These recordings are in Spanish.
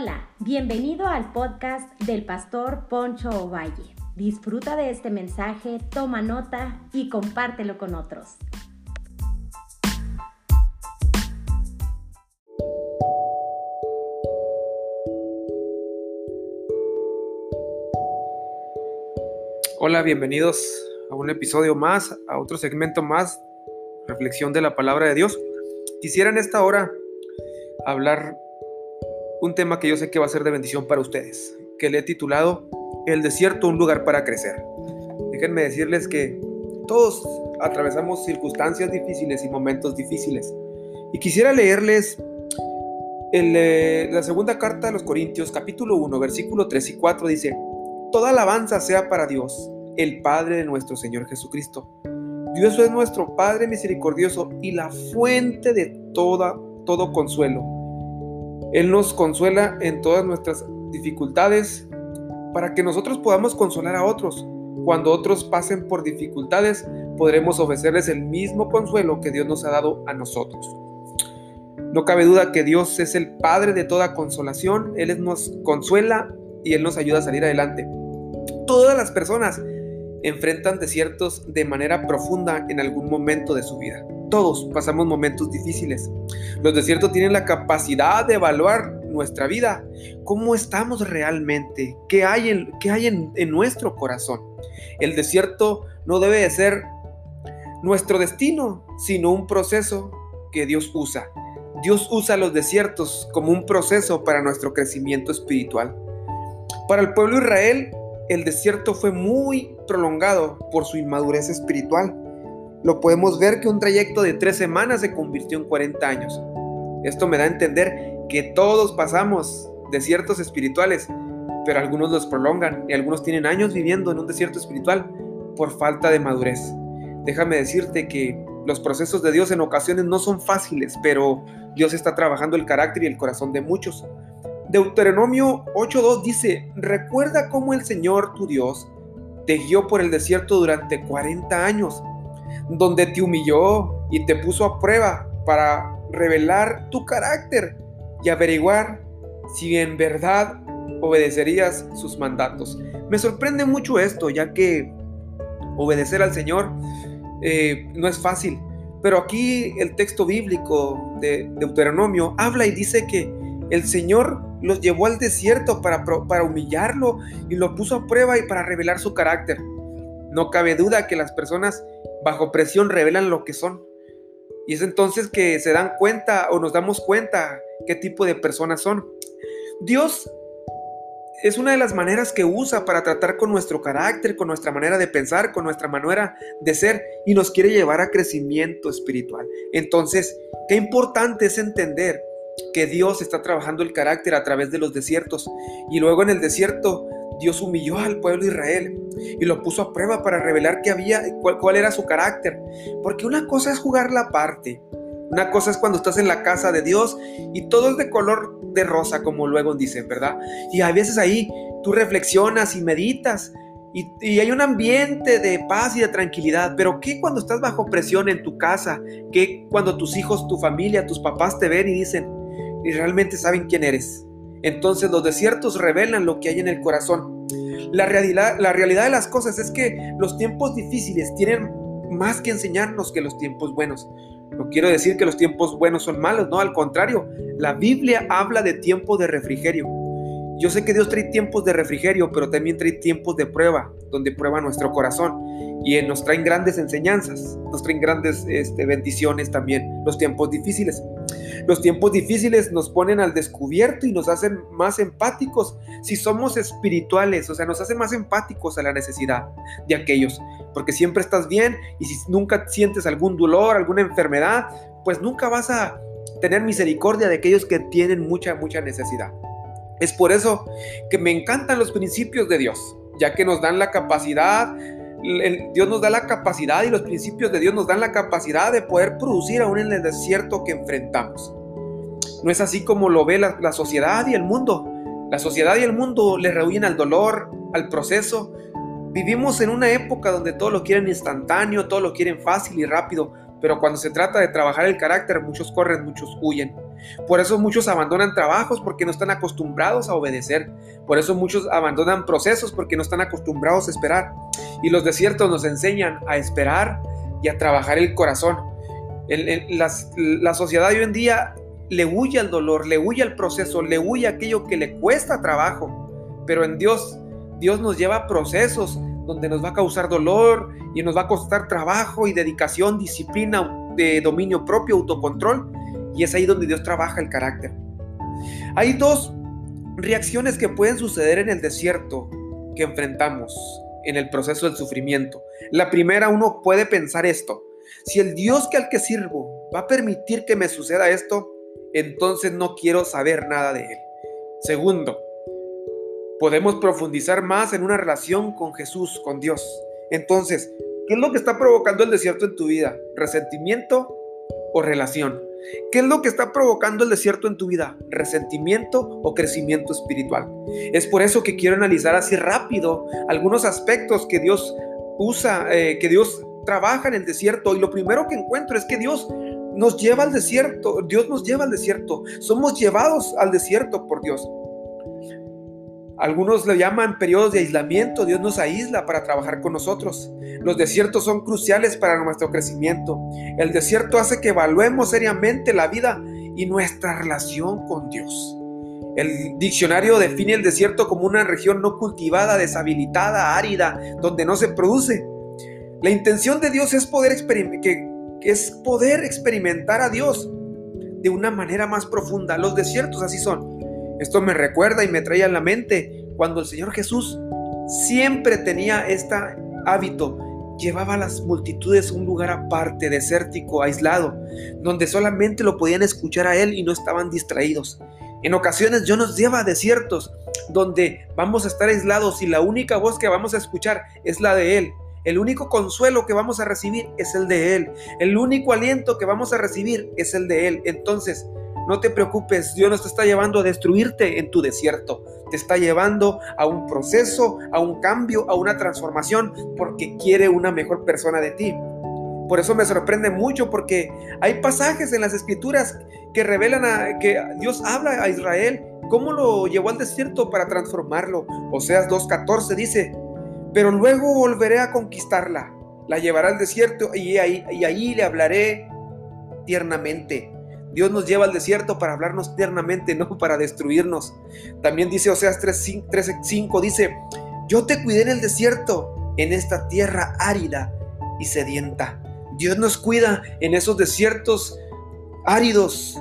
Hola, bienvenido al podcast del pastor Poncho Ovalle. Disfruta de este mensaje, toma nota y compártelo con otros. Hola, bienvenidos a un episodio más, a otro segmento más, reflexión de la palabra de Dios. Quisiera en esta hora hablar un tema que yo sé que va a ser de bendición para ustedes, que le he titulado El desierto, un lugar para crecer. Déjenme decirles que todos atravesamos circunstancias difíciles y momentos difíciles. Y quisiera leerles eh, la segunda carta a los Corintios, capítulo 1, versículo 3 y 4, dice, Toda alabanza sea para Dios, el Padre de nuestro Señor Jesucristo. Dios es nuestro Padre misericordioso y la fuente de toda, todo consuelo él nos consuela en todas nuestras dificultades para que nosotros podamos consolar a otros. Cuando otros pasen por dificultades, podremos ofrecerles el mismo consuelo que Dios nos ha dado a nosotros. No cabe duda que Dios es el Padre de toda consolación, Él nos consuela y Él nos ayuda a salir adelante. Todas las personas enfrentan desiertos de manera profunda en algún momento de su vida. Todos pasamos momentos difíciles. Los desiertos tienen la capacidad de evaluar nuestra vida, cómo estamos realmente, qué hay, en, qué hay en, en nuestro corazón. El desierto no debe de ser nuestro destino, sino un proceso que Dios usa. Dios usa los desiertos como un proceso para nuestro crecimiento espiritual. Para el pueblo de Israel, el desierto fue muy prolongado por su inmadurez espiritual. Lo podemos ver que un trayecto de tres semanas se convirtió en 40 años. Esto me da a entender que todos pasamos desiertos espirituales, pero algunos los prolongan y algunos tienen años viviendo en un desierto espiritual por falta de madurez. Déjame decirte que los procesos de Dios en ocasiones no son fáciles, pero Dios está trabajando el carácter y el corazón de muchos. Deuteronomio 8.2 dice, recuerda cómo el Señor tu Dios te guió por el desierto durante 40 años, donde te humilló y te puso a prueba para revelar tu carácter y averiguar si en verdad obedecerías sus mandatos. Me sorprende mucho esto, ya que obedecer al Señor eh, no es fácil. Pero aquí el texto bíblico de Deuteronomio habla y dice que el Señor los llevó al desierto para, para humillarlo y lo puso a prueba y para revelar su carácter. No cabe duda que las personas bajo presión revelan lo que son. Y es entonces que se dan cuenta o nos damos cuenta qué tipo de personas son. Dios es una de las maneras que usa para tratar con nuestro carácter, con nuestra manera de pensar, con nuestra manera de ser y nos quiere llevar a crecimiento espiritual. Entonces, qué importante es entender que Dios está trabajando el carácter a través de los desiertos. Y luego en el desierto Dios humilló al pueblo de Israel y lo puso a prueba para revelar qué había, cuál, cuál era su carácter. Porque una cosa es jugar la parte, una cosa es cuando estás en la casa de Dios y todo es de color de rosa, como luego dicen, ¿verdad? Y a veces ahí tú reflexionas y meditas y, y, hay un ambiente de paz y de tranquilidad. Pero ¿qué cuando estás bajo presión en tu casa? ¿Qué cuando tus hijos, tu familia, tus papás te ven y dicen, y realmente saben quién eres. Entonces los desiertos revelan lo que hay en el corazón. La realidad, la realidad de las cosas es que los tiempos difíciles tienen más que enseñarnos que los tiempos buenos. No quiero decir que los tiempos buenos son malos, no, al contrario, la Biblia habla de tiempo de refrigerio. Yo sé que Dios trae tiempos de refrigerio, pero también trae tiempos de prueba, donde prueba nuestro corazón. Y nos traen grandes enseñanzas, nos traen grandes este, bendiciones también, los tiempos difíciles. Los tiempos difíciles nos ponen al descubierto y nos hacen más empáticos si somos espirituales, o sea, nos hacen más empáticos a la necesidad de aquellos, porque siempre estás bien y si nunca sientes algún dolor, alguna enfermedad, pues nunca vas a tener misericordia de aquellos que tienen mucha, mucha necesidad. Es por eso que me encantan los principios de Dios, ya que nos dan la capacidad Dios nos da la capacidad y los principios de Dios nos dan la capacidad de poder producir aún en el desierto que enfrentamos. No es así como lo ve la, sociedad y el mundo. La sociedad y el mundo le rehuyen al dolor, al proceso. Vivimos en una época donde todo lo quieren instantáneo, todo lo quieren fácil y rápido, pero cuando se trata de trabajar el carácter, muchos corren, muchos huyen. Por eso muchos abandonan trabajos porque no están acostumbrados a obedecer. Por eso muchos abandonan procesos porque no están acostumbrados a esperar. Y los desiertos nos enseñan a esperar y a trabajar el corazón. la sociedad hoy en día le huye al dolor, le huye al proceso, le huye aquello que le cuesta trabajo. Pero en Dios, Dios nos lleva a procesos donde nos va a causar dolor y nos va a costar trabajo y dedicación, disciplina, de dominio propio, autocontrol. Y es ahí donde Dios trabaja el carácter. Hay dos reacciones que pueden suceder en el desierto que enfrentamos en el proceso del sufrimiento. La primera, uno puede pensar esto. Si el Dios que al que sirvo va a permitir que me suceda esto, entonces no quiero saber nada de Él. Segundo, podemos profundizar más en una relación con Jesús, con Dios. Entonces, ¿qué es lo que está provocando el desierto en tu vida? ¿Resentimiento o relación? ¿Qué es lo que está provocando el desierto en tu vida? ¿Resentimiento o crecimiento espiritual? Es por eso que quiero analizar así rápido algunos aspectos que Dios usa, eh, que Dios trabaja en el desierto. Y lo primero que encuentro es que Dios nos lleva al desierto, Dios nos lleva al desierto, somos llevados al desierto por Dios. Algunos le llaman periodos de aislamiento, Dios nos aísla para trabajar con nosotros. Los desiertos son cruciales para nuestro crecimiento. El desierto hace que evaluemos seriamente la vida y nuestra relación con Dios. El diccionario define el desierto como una región no cultivada, deshabilitada, árida, donde no se produce. La intención de Dios es poder es poder experimentar a Dios de una manera más profunda. Los desiertos así son. Esto me recuerda y me trae a la mente cuando el Señor Jesús siempre tenía este hábito. Llevaba a las multitudes a un lugar aparte, desértico, aislado, donde solamente lo podían escuchar a Él y no estaban distraídos. En ocasiones Dios nos lleva a desiertos donde vamos a estar aislados y la única voz que vamos a escuchar es la de Él. El único consuelo que vamos a recibir es el de Él. El único aliento que vamos a recibir es el de Él. Entonces, no te preocupes, Dios no te está llevando a destruirte en tu desierto. Te está llevando a un proceso, a un cambio, a una transformación, porque quiere una mejor persona de ti. Por eso me sorprende mucho porque hay pasajes en las escrituras que revelan que Dios habla a Israel cómo lo llevó al desierto para transformarlo. Oseas 2.14 dice, pero luego volveré a conquistarla. La llevará al desierto y ahí, y ahí le hablaré tiernamente. Dios nos lleva al desierto para hablarnos tiernamente, no para destruirnos. También dice Oseas 3.5, dice, yo te cuidé en el desierto, en esta tierra árida y sedienta. Dios nos cuida en esos desiertos áridos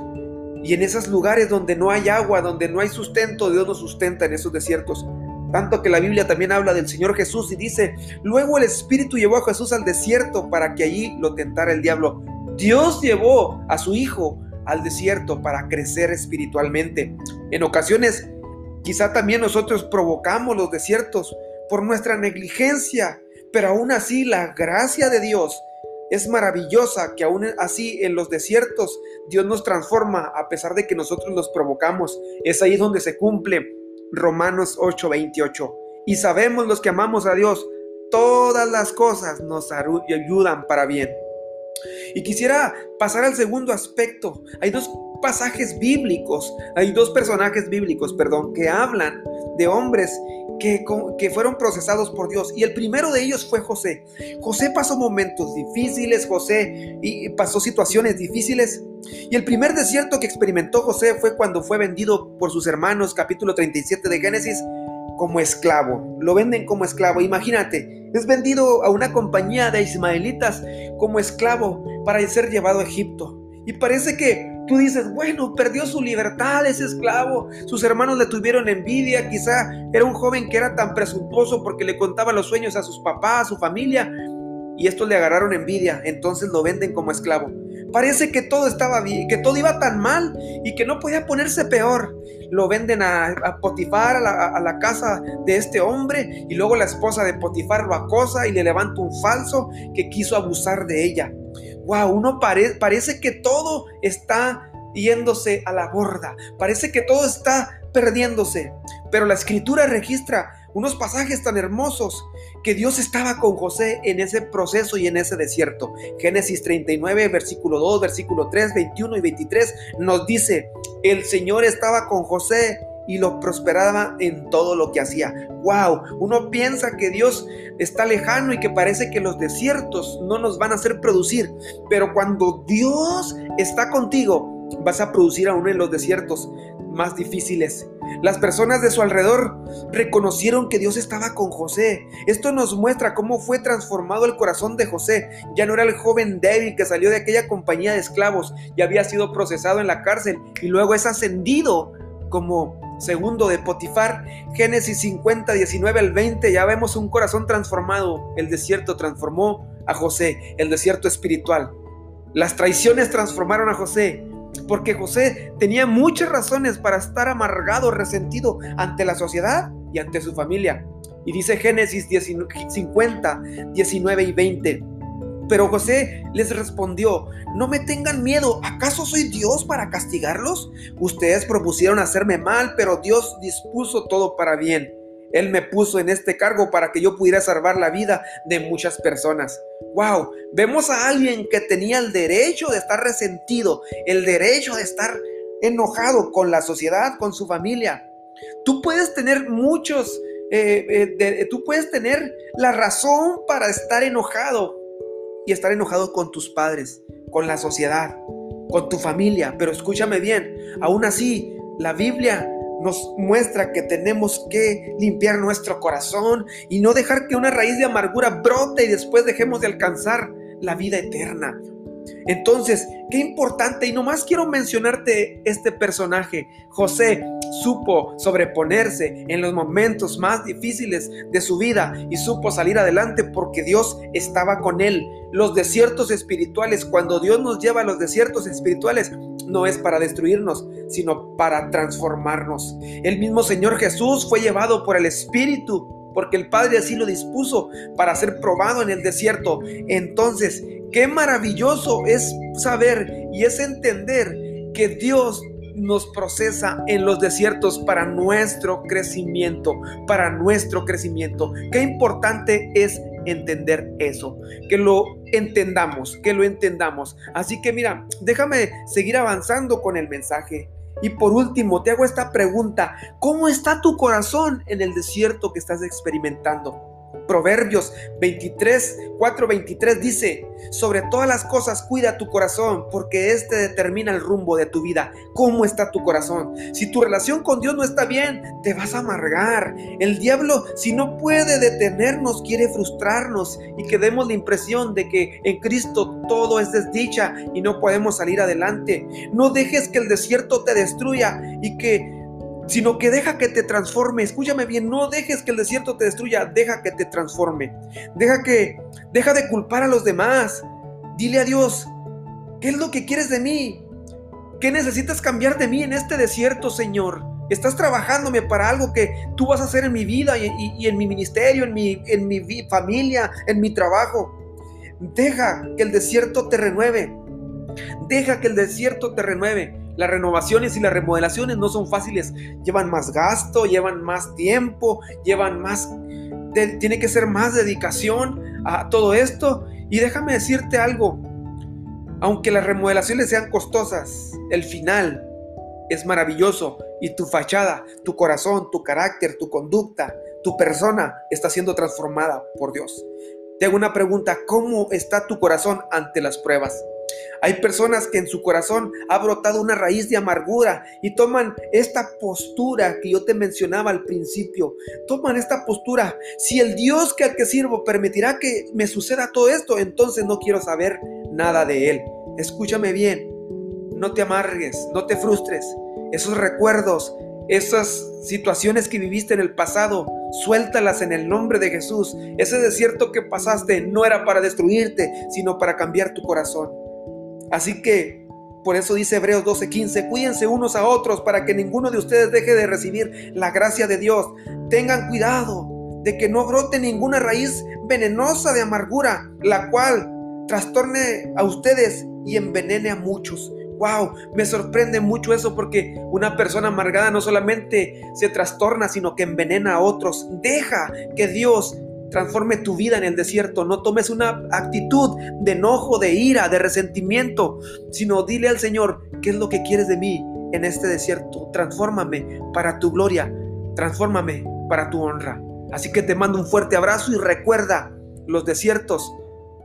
y en esos lugares donde no hay agua, donde no hay sustento, Dios nos sustenta en esos desiertos. Tanto que la Biblia también habla del Señor Jesús y dice, luego el Espíritu llevó a Jesús al desierto para que allí lo tentara el diablo. Dios llevó a su Hijo al desierto para crecer espiritualmente. En ocasiones, quizá también nosotros provocamos los desiertos por nuestra negligencia, pero aún así la gracia de Dios es maravillosa que aún así en los desiertos Dios nos transforma a pesar de que nosotros los provocamos. Es ahí donde se cumple Romanos 8:28. Y sabemos los que amamos a Dios, todas las cosas nos ayudan para bien. Y quisiera pasar al segundo aspecto. Hay dos pasajes bíblicos, hay dos personajes bíblicos, perdón, que hablan de hombres que, que, fueron procesados por Dios. Y el primero de ellos fue José. José pasó momentos difíciles, José y pasó situaciones difíciles, y el primer desierto que experimentó José fue cuando fue vendido por sus hermanos, capítulo 37 de Génesis, como esclavo. Lo venden como esclavo. Imagínate, es vendido a una compañía de ismaelitas como esclavo para ser llevado a Egipto. Y parece que tú dices, bueno, perdió su libertad ese esclavo. Sus hermanos le tuvieron envidia. Quizá era un joven que era tan presuntuoso porque le contaba los sueños a sus papás, a su familia. Y estos le agarraron envidia. Entonces lo venden como esclavo. Parece que todo estaba bien, que todo iba tan mal y que no podía ponerse peor. Lo venden a, Potifar, a la, casa de este hombre, y luego la esposa de Potifar lo acosa y le levanta un falso que quiso abusar de ella. Wow, uno parece que todo está yéndose a la borda, parece que todo está perdiéndose, pero la escritura registra unos pasajes tan hermosos que Dios estaba con José en ese proceso y en ese desierto. Génesis 39, versículo 2, versículo 3, 21 y 23 nos dice, el Señor estaba con José y lo prosperaba en todo lo que hacía. Wow, uno piensa que Dios está lejano y que parece que los desiertos no nos van a hacer producir, pero cuando Dios está contigo, vas a producir aún en los desiertos más difíciles. Las personas de su alrededor reconocieron que Dios estaba con José. Esto nos muestra cómo fue transformado el corazón de José. Ya no era el joven débil que salió de aquella compañía de esclavos y había sido procesado en la cárcel y luego es ascendido como segundo de Potifar. Génesis 50, 19 al 20, ya vemos un corazón transformado. El desierto transformó a José, el desierto espiritual. Las traiciones transformaron a José, porque José tenía muchas razones para estar amargado, resentido ante la sociedad y ante su familia. Y dice Génesis 50, 19 y 20. Pero José les respondió, no me tengan miedo, ¿acaso soy Dios para castigarlos? Ustedes propusieron hacerme mal, pero Dios dispuso todo para bien. Él me puso en este cargo para que yo pudiera salvar la vida de muchas personas. Wow, vemos a alguien que tenía el derecho de estar resentido, el derecho de estar enojado con la sociedad, con su familia. Tú puedes tener muchos, eh, eh, tú puedes tener la razón para estar enojado y estar enojado con tus padres, con la sociedad, con tu familia. Pero escúchame bien, aún así, la Biblia nos muestra que tenemos que limpiar nuestro corazón y no dejar que una raíz de amargura brote y después dejemos de alcanzar la vida eterna. Entonces, qué importante, y nomás quiero mencionarte este personaje. José supo sobreponerse en los momentos más difíciles de su vida y supo salir adelante porque Dios estaba con él. Los desiertos espirituales, cuando Dios nos lleva a los desiertos espirituales, no es para destruirnos, sino para transformarnos. El mismo Señor Jesús fue llevado por el Espíritu porque el Padre así lo dispuso para ser probado en el desierto. Entonces, qué maravilloso es saber y es entender que Dios nos procesa en los desiertos para nuestro crecimiento, para nuestro crecimiento. Qué importante es entender eso, que lo entendamos, que lo entendamos. Así que mira, déjame seguir avanzando con el mensaje. Y por último, te hago esta pregunta, ¿cómo está tu corazón en el desierto que estás experimentando? Proverbios 23, 4, 23 dice, sobre todas las cosas cuida tu corazón, porque este determina el rumbo de tu vida. ¿Cómo está tu corazón? Si tu relación con Dios no está bien, te vas a amargar. El diablo, si no puede detenernos, quiere frustrarnos y que demos la impresión de que en Cristo todo es desdicha y no podemos salir adelante. No dejes que el desierto te destruya y que sino que deja que te transforme. Escúchame bien, no dejes que el desierto te destruya, deja que te transforme. Deja que deja de culpar a los demás. Dile a Dios, ¿qué es lo que quieres de mí? ¿Qué necesitas cambiar de mí en este desierto, Señor? Estás trabajándome para algo que tú vas a hacer en mi vida y, en mi ministerio, en mi, en mi familia, en mi trabajo. Deja que el desierto te renueve. Deja que el desierto te renueve. Las renovaciones y las remodelaciones no son fáciles, llevan más gasto, llevan más tiempo, llevan más... tiene que ser más dedicación a todo esto. Y déjame decirte algo, aunque las remodelaciones sean costosas, el final es maravilloso y tu fachada, tu corazón, tu carácter, tu conducta, tu persona está siendo transformada por Dios. Te hago una pregunta, ¿cómo está tu corazón ante las pruebas? Hay personas que en su corazón ha brotado una raíz de amargura y toman esta postura que yo te mencionaba al principio. Toman esta postura. Si el Dios que al que sirvo permitirá que me suceda todo esto, entonces no quiero saber nada de Él. Escúchame bien. No te amargues, no te frustres. Esos recuerdos, esas situaciones que viviste en el pasado, suéltalas en el nombre de Jesús. Ese desierto que pasaste no era para destruirte, sino para cambiar tu corazón. Así que por eso dice Hebreos 12:15, cuídense unos a otros para que ninguno de ustedes deje de recibir la gracia de Dios. Tengan cuidado de que no brote ninguna raíz venenosa de amargura, la cual trastorne a ustedes y envenene a muchos. Wow, me sorprende mucho eso porque una persona amargada no solamente se trastorna, sino que envenena a otros. Deja que Dios transforme tu vida en el desierto. No tomes una actitud de enojo, de ira, de resentimiento, sino dile al Señor, ¿qué es lo que quieres de mí en este desierto? Transfórmame para tu gloria, transfórmame para tu honra. Así que te mando un fuerte abrazo y recuerda, los desiertos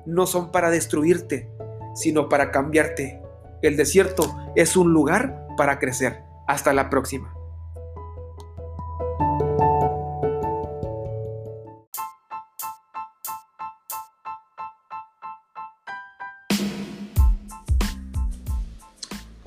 no son para destruirte, sino para cambiarte. El desierto es un lugar para crecer. Hasta la próxima.